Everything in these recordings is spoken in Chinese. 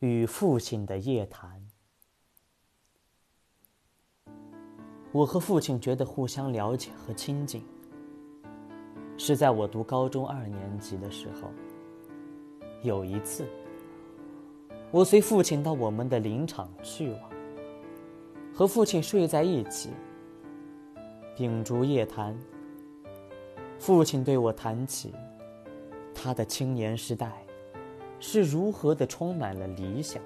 与父亲的夜谈。我和父亲觉得互相了解和亲近，是在我读高中二年级的时候。有一次，我随父亲到我们的林场去了，和父亲睡在一起，秉烛夜谈。父亲对我谈起他的青年时代是如何的充满了理想，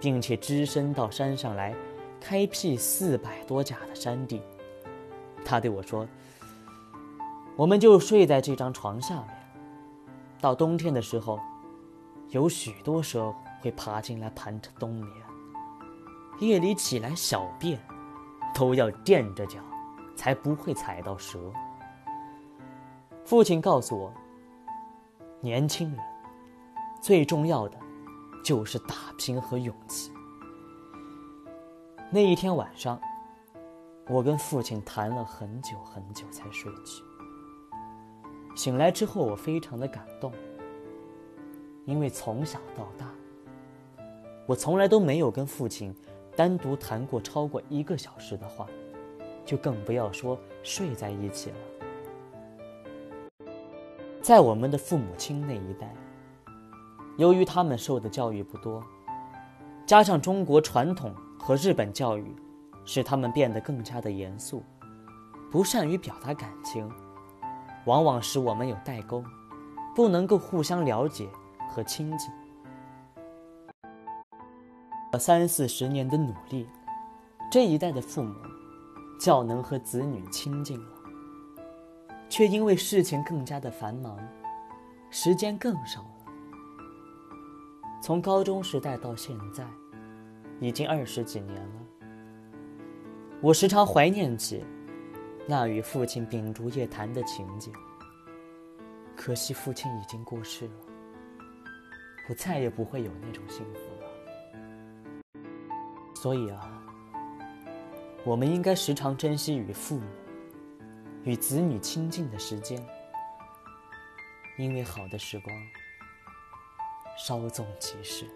并且只身到山上来开辟四百多甲的山地。他对我说：“我们就睡在这张床下面，到冬天的时候，有许多蛇会爬进来盘着冬眠。夜里起来小便，都要垫着脚，才不会踩到蛇。”父亲告诉我，年轻人最重要的就是打拼和勇气。那一天晚上，我跟父亲谈了很久很久才睡去。醒来之后，我非常的感动，因为从小到大，我从来都没有跟父亲单独谈过超过一个小时的话，就更不要说睡在一起了。在我们的父母亲那一代，由于他们受的教育不多，加上中国传统和日本教育，使他们变得更加的严肃，不善于表达感情，往往使我们有代沟，不能够互相了解和亲近。三四十年的努力，这一代的父母，较能和子女亲近了。却因为事情更加的繁忙，时间更少了。从高中时代到现在，已经二十几年了。我时常怀念起那与父亲秉烛夜谈的情景。可惜父亲已经过世了，我再也不会有那种幸福了。所以啊，我们应该时常珍惜与父母。与子女亲近的时间，因为好的时光稍纵即逝。